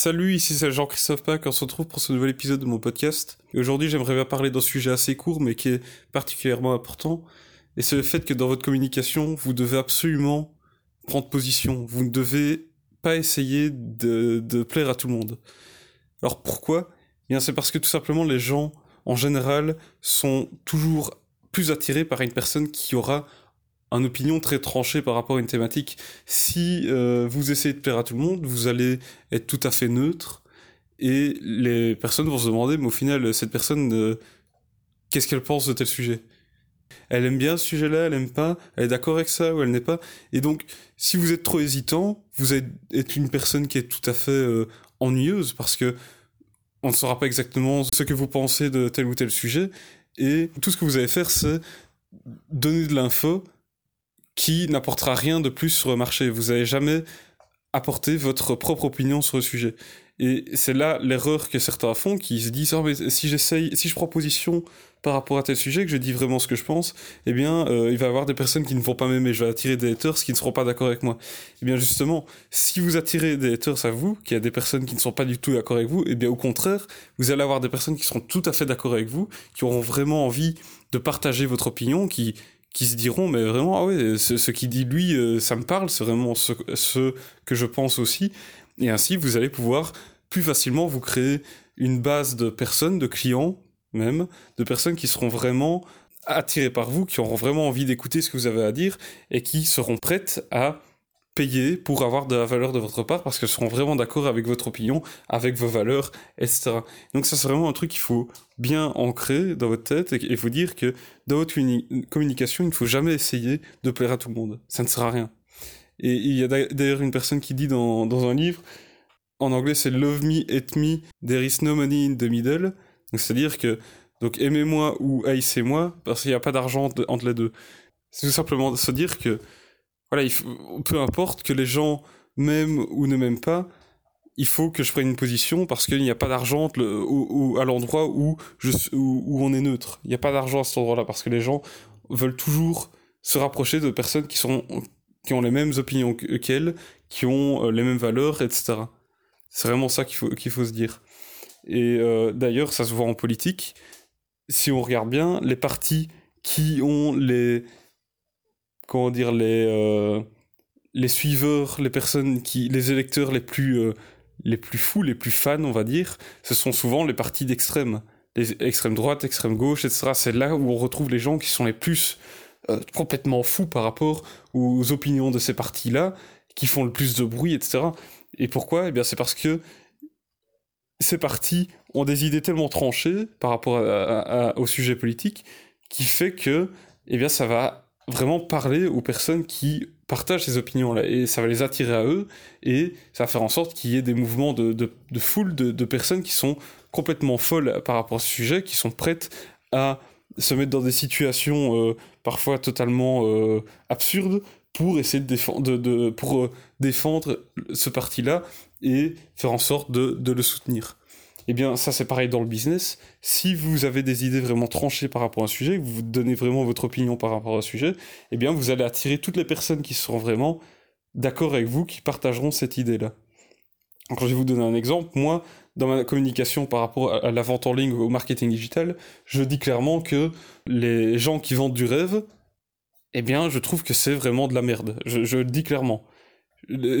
Salut, ici c'est Jean-Christophe Pack, on se retrouve pour ce nouvel épisode de mon podcast. Aujourd'hui j'aimerais bien parler d'un sujet assez court mais qui est particulièrement important. Et c'est le fait que dans votre communication, vous devez absolument prendre position. Vous ne devez pas essayer de, de plaire à tout le monde. Alors pourquoi? Eh Bien c'est parce que tout simplement les gens en général sont toujours plus attirés par une personne qui aura une opinion très tranchée par rapport à une thématique. Si euh, vous essayez de plaire à tout le monde, vous allez être tout à fait neutre et les personnes vont se demander, mais au final, cette personne, euh, qu'est-ce qu'elle pense de tel sujet? Elle aime bien ce sujet-là, elle aime pas, elle est d'accord avec ça ou elle n'est pas. Et donc, si vous êtes trop hésitant, vous êtes une personne qui est tout à fait euh, ennuyeuse parce que on ne saura pas exactement ce que vous pensez de tel ou tel sujet. Et tout ce que vous allez faire, c'est donner de l'info qui n'apportera rien de plus sur le marché. Vous n'allez jamais apporter votre propre opinion sur le sujet. Et c'est là l'erreur que certains font, qui se disent oh, si j'essaye, si je prends position par rapport à tel sujet, que je dis vraiment ce que je pense, eh bien, euh, il va y avoir des personnes qui ne vont pas m'aimer. Je vais attirer des haters qui ne seront pas d'accord avec moi. Eh bien, justement, si vous attirez des haters à vous, qu'il y a des personnes qui ne sont pas du tout d'accord avec vous, eh bien, au contraire, vous allez avoir des personnes qui seront tout à fait d'accord avec vous, qui auront vraiment envie de partager votre opinion, qui qui se diront mais vraiment ah ouais ce, qui dit lui euh, ça me parle c'est vraiment ce, que je pense aussi. Et ainsi vous allez pouvoir plus facilement vous créer une base de personnes de clients même de personnes qui seront vraiment attirées par vous qui auront vraiment envie d'écouter ce que vous avez à dire et qui seront prêtes à payer pour avoir de la valeur de votre part parce qu'elles seront vraiment d'accord avec votre opinion, avec vos valeurs, etc. Donc ça c'est vraiment un truc qu'il faut bien ancrer dans votre tête et, vous dire que dans votre communication, il ne faut jamais essayer de plaire à tout le monde. Ça ne sert à rien. Et il y a d'ailleurs une personne qui dit dans, dans un livre, en anglais c'est Love me, hate me, there is no money in the middle. c'est-à-dire que donc aimez-moi ou haïssez-moi parce qu'il n'y a pas d'argent entre les deux. C'est tout simplement se dire que voilà, il peu importe que les gens m'aiment ou ne m'aiment pas, il faut que je prenne une position parce qu'il n'y a pas d'argent à l'endroit où, je, où, on est neutre. Il n'y a pas d'argent à cet endroit-là parce que les gens veulent toujours se rapprocher de personnes qui, sont, qui ont les mêmes opinions qu'elles, qui ont euh, les mêmes valeurs, etc. C'est vraiment ça qu'il faut, qu'il faut se dire. Et euh, d'ailleurs, ça se voit en politique. Si on regarde bien, les partis qui ont les, comment dire, les, euh, les suiveurs, les personnes qui, les électeurs les plus, euh, les plus fous, les plus fans, on va dire, ce sont souvent les partis d'extrême. Les extrême droite, extrême gauche, etc. C'est là où on retrouve les gens qui sont les plus euh, complètement fous par rapport aux opinions de ces partis-là, qui font le plus de bruit, etc. Et pourquoi? Eh c'est parce que ces partis ont des idées tellement tranchées par rapport au sujet politique qui fait que, eh bien, ça va vraiment parler aux personnes qui partagent ces opinions-là. Et ça va les attirer à eux et ça va faire en sorte qu'il y ait des mouvements de, de, de foule de, personnes qui sont complètement folles par rapport à ce sujet, qui sont prêtes à se mettre dans des situations euh, parfois totalement euh, absurdes pour essayer de défendre, de, pour euh, défendre ce parti-là et faire en sorte de, de le soutenir eh bien ça c'est pareil dans le business. Si vous avez des idées vraiment tranchées par rapport à un sujet, vous donnez vraiment votre opinion par rapport à un sujet, eh bien vous allez attirer toutes les personnes qui seront vraiment d'accord avec vous, qui partageront cette idée-là. Quand je vais vous donner un exemple, moi, dans ma communication par rapport à la vente en ligne, au marketing digital, je dis clairement que les gens qui vendent du rêve, eh bien, je trouve que c'est vraiment de la merde. Je, je le dis clairement.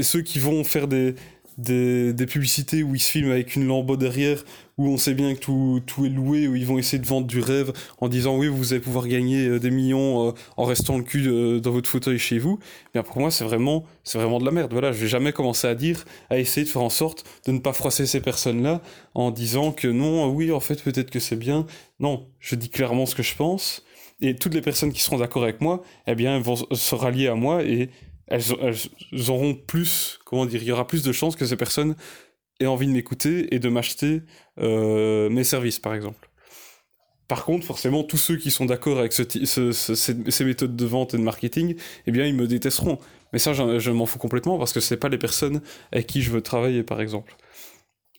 ceux qui vont faire des, des, des, publicités où ils se filment avec une lambeau derrière, où on sait bien que tout, tout est loué, où ils vont essayer de vendre du rêve en disant oui, vous allez pouvoir gagner euh, des millions euh, en restant le cul euh, dans votre fauteuil chez vous. Bien pour moi, c'est vraiment, c'est vraiment de la merde. Voilà, je vais jamais commencer à dire, à essayer de faire en sorte de ne pas froisser ces personnes-là en disant que non, oui, en fait, peut-être que c'est bien. Non, je dis clairement ce que je pense. Et toutes les personnes qui seront d'accord avec moi, eh bien, vont se rallier à moi et elles, auront plus, comment dire, il y aura plus de chances que ces personnes aient envie de m'écouter et de m'acheter euh, mes services, par exemple. Par contre, forcément, tous ceux qui sont d'accord avec ce, ce, ces, méthodes de vente et de marketing, eh bien, ils me détesteront. Mais ça, je, m'en fous complètement parce que c'est pas les personnes avec qui je veux travailler, par exemple.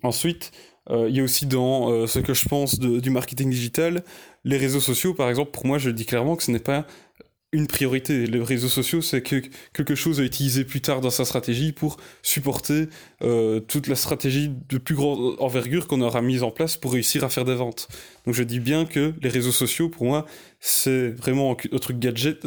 Ensuite, euh, il y a aussi dans euh, ce que je pense du marketing digital, les réseaux sociaux, par exemple, pour moi, je dis clairement que ce n'est pas une priorité. Les réseaux sociaux, c'est que quelque chose à utiliser plus tard dans sa stratégie pour supporter euh, toute la stratégie de plus grande envergure qu'on aura mise en place pour réussir à faire des ventes. Donc je dis bien que les réseaux sociaux, pour moi, c'est vraiment un truc gadget,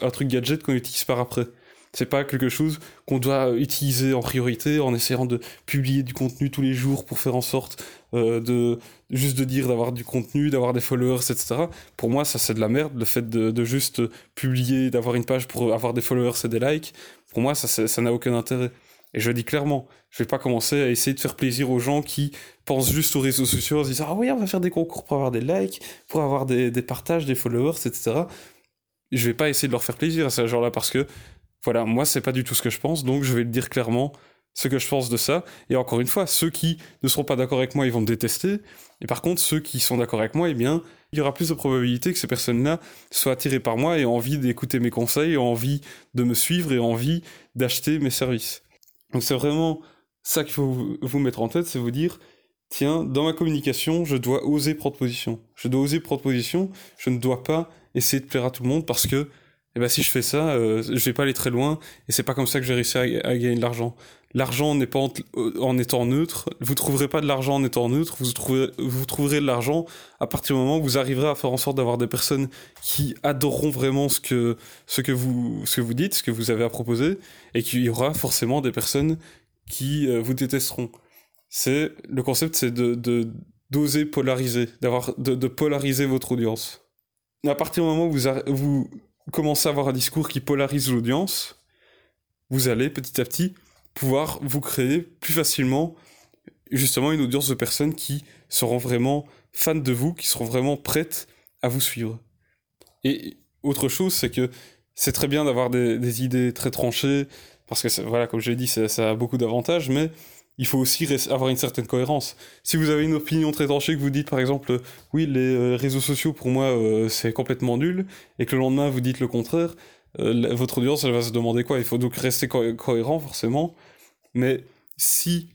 un truc gadget qu'on utilise par après. C'est pas quelque chose qu'on doit utiliser en priorité en essayant de publier du contenu tous les jours pour faire en sorte euh, de juste de dire d'avoir du contenu, d'avoir des followers, etc. Pour moi, ça c'est de la merde. Le fait de, de juste publier, d'avoir une page pour avoir des followers et des likes, pour moi, ça ça n'a aucun intérêt. Et je le dis clairement, je vais pas commencer à essayer de faire plaisir aux gens qui pensent juste aux réseaux sociaux en se disant ah oui on va faire des concours pour avoir des likes, pour avoir des, des partages, des followers, etc. Je vais pas essayer de leur faire plaisir à ces gens-là parce que voilà, moi, c'est pas du tout ce que je pense, donc je vais le dire clairement ce que je pense de ça. Et encore une fois, ceux qui ne seront pas d'accord avec moi, ils vont me détester. Et par contre, ceux qui sont d'accord avec moi, eh bien, il y aura plus de probabilité que ces personnes-là soient attirées par moi et aient envie d'écouter mes conseils, aient envie de me suivre et envie d'acheter mes services. Donc c'est vraiment ça qu'il faut vous mettre en tête, c'est vous dire, tiens, dans ma communication, je dois oser prendre position. Je dois oser prendre position, je ne dois pas essayer de plaire à tout le monde parce que eh ben si je fais ça, euh, je vais pas aller très loin et c'est pas comme ça que j'ai réussi à, gagner de l'argent. L'argent n'est pas en, en, étant neutre. Vous trouverez pas de l'argent en étant neutre. Vous trouverez, vous trouverez de l'argent à partir du moment où vous arriverez à faire en sorte d'avoir des personnes qui adoreront vraiment ce que ce que vous ce que vous dites, ce que vous avez à proposer, et qu'il y aura forcément des personnes qui euh, vous détesteront. C'est le concept, c'est de d'oser polariser, d'avoir de, de polariser votre audience. À partir du moment où vous, vous commencez à avoir un discours qui polarise l'audience, vous allez petit à petit pouvoir vous créer plus facilement justement une audience de personnes qui seront vraiment fans de vous, qui seront vraiment prêtes à vous suivre. Et autre chose, c'est que c'est très bien d'avoir des, idées très tranchées, parce que voilà, comme je l'ai dit, ça, a beaucoup d'avantages, mais il faut aussi avoir une certaine cohérence. Si vous avez une opinion très tranchée, que vous dites par exemple, oui, les euh, réseaux sociaux pour moi euh, c'est complètement nul, et que le lendemain vous dites le contraire, euh, votre audience elle va se demander quoi. Il faut donc rester cohérent forcément. Mais si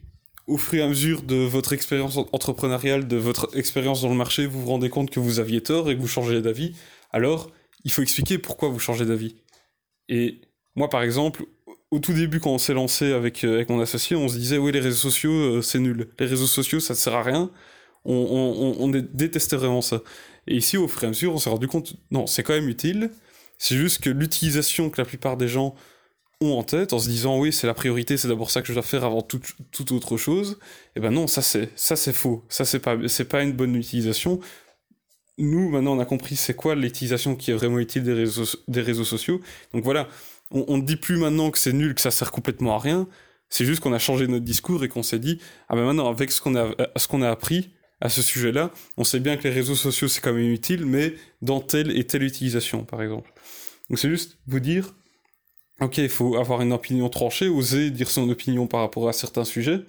au fur et à mesure de votre expérience entrepreneuriale, de votre expérience dans le marché, vous vous rendez compte que vous aviez tort et que vous changez d'avis, alors il faut expliquer pourquoi vous changez d'avis. Et moi par exemple, au tout début, quand on s'est lancé avec, euh, avec mon associé, on se disait oui, les réseaux sociaux, euh, c'est nul. Les réseaux sociaux, ça ne sert à rien. On, on, on, vraiment ça. Et ici, au fur et à mesure, on s'est rendu compte, non, c'est quand même utile. C'est juste que l'utilisation que la plupart des gens ont en tête, en se disant oui, c'est la priorité, c'est d'abord ça que je dois faire avant toute, toute autre chose. Et eh ben non, ça c'est ça c'est faux. Ça c'est pas pas une bonne utilisation. Nous maintenant on a compris c'est quoi l'utilisation qui est vraiment utile des réseaux des réseaux sociaux. Donc voilà, on ne dit plus maintenant que c'est nul, que ça sert complètement à rien. C'est juste qu'on a changé notre discours et qu'on s'est dit, ah ben maintenant, avec ce qu'on a, ce qu'on a appris à ce sujet-là, on sait bien que les réseaux sociaux, c'est quand même utile, mais dans telle et telle utilisation, par exemple. Donc c'est juste vous dire, ok, il faut avoir une opinion tranchée, oser dire son opinion par rapport à certains sujets,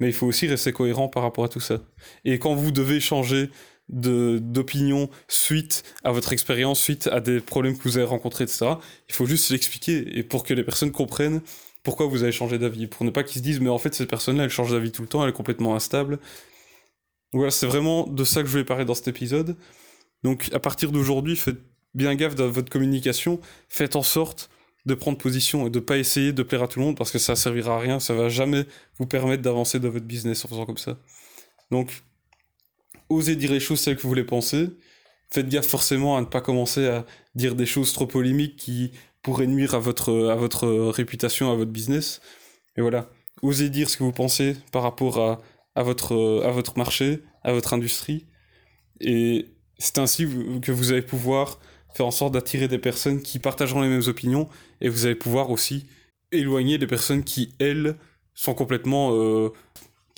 mais il faut aussi rester cohérent par rapport à tout ça. Et quand vous devez changer d'opinion suite à votre expérience, suite à des problèmes que vous avez rencontrés, etc. Il faut juste l'expliquer et pour que les personnes comprennent pourquoi vous avez changé d'avis, pour ne pas qu'ils se disent mais en fait cette personne-là elle change d'avis tout le temps, elle est complètement instable. Voilà, c'est vraiment de ça que je voulais parler dans cet épisode. Donc à partir d'aujourd'hui, faites bien gaffe dans votre communication, faites en sorte de prendre position et de pas essayer de plaire à tout le monde parce que ça servira à rien, ça va jamais vous permettre d'avancer dans votre business en faisant comme ça. Donc osez dire les choses telles que vous les pensez. Faites gaffe forcément à ne pas commencer à dire des choses trop polémiques qui pourraient nuire à votre, à votre réputation, à votre business. Et voilà, osez dire ce que vous pensez par rapport à, à, votre, à votre marché, à votre industrie. Et c'est ainsi que vous allez pouvoir faire en sorte d'attirer des personnes qui partageront les mêmes opinions et vous allez pouvoir aussi éloigner des personnes qui, elles, sont complètement euh,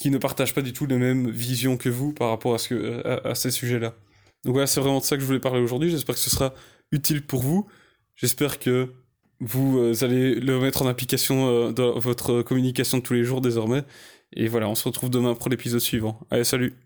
qui ne partagent pas du tout les mêmes visions que vous par rapport à, ce que, à, ces sujets-là. Donc voilà, c'est vraiment de ça que je voulais parler aujourd'hui. J'espère que ce sera utile pour vous. J'espère que vous euh, allez le mettre en application euh, dans votre communication de tous les jours désormais. Et voilà, on se retrouve demain pour l'épisode suivant. Allez, salut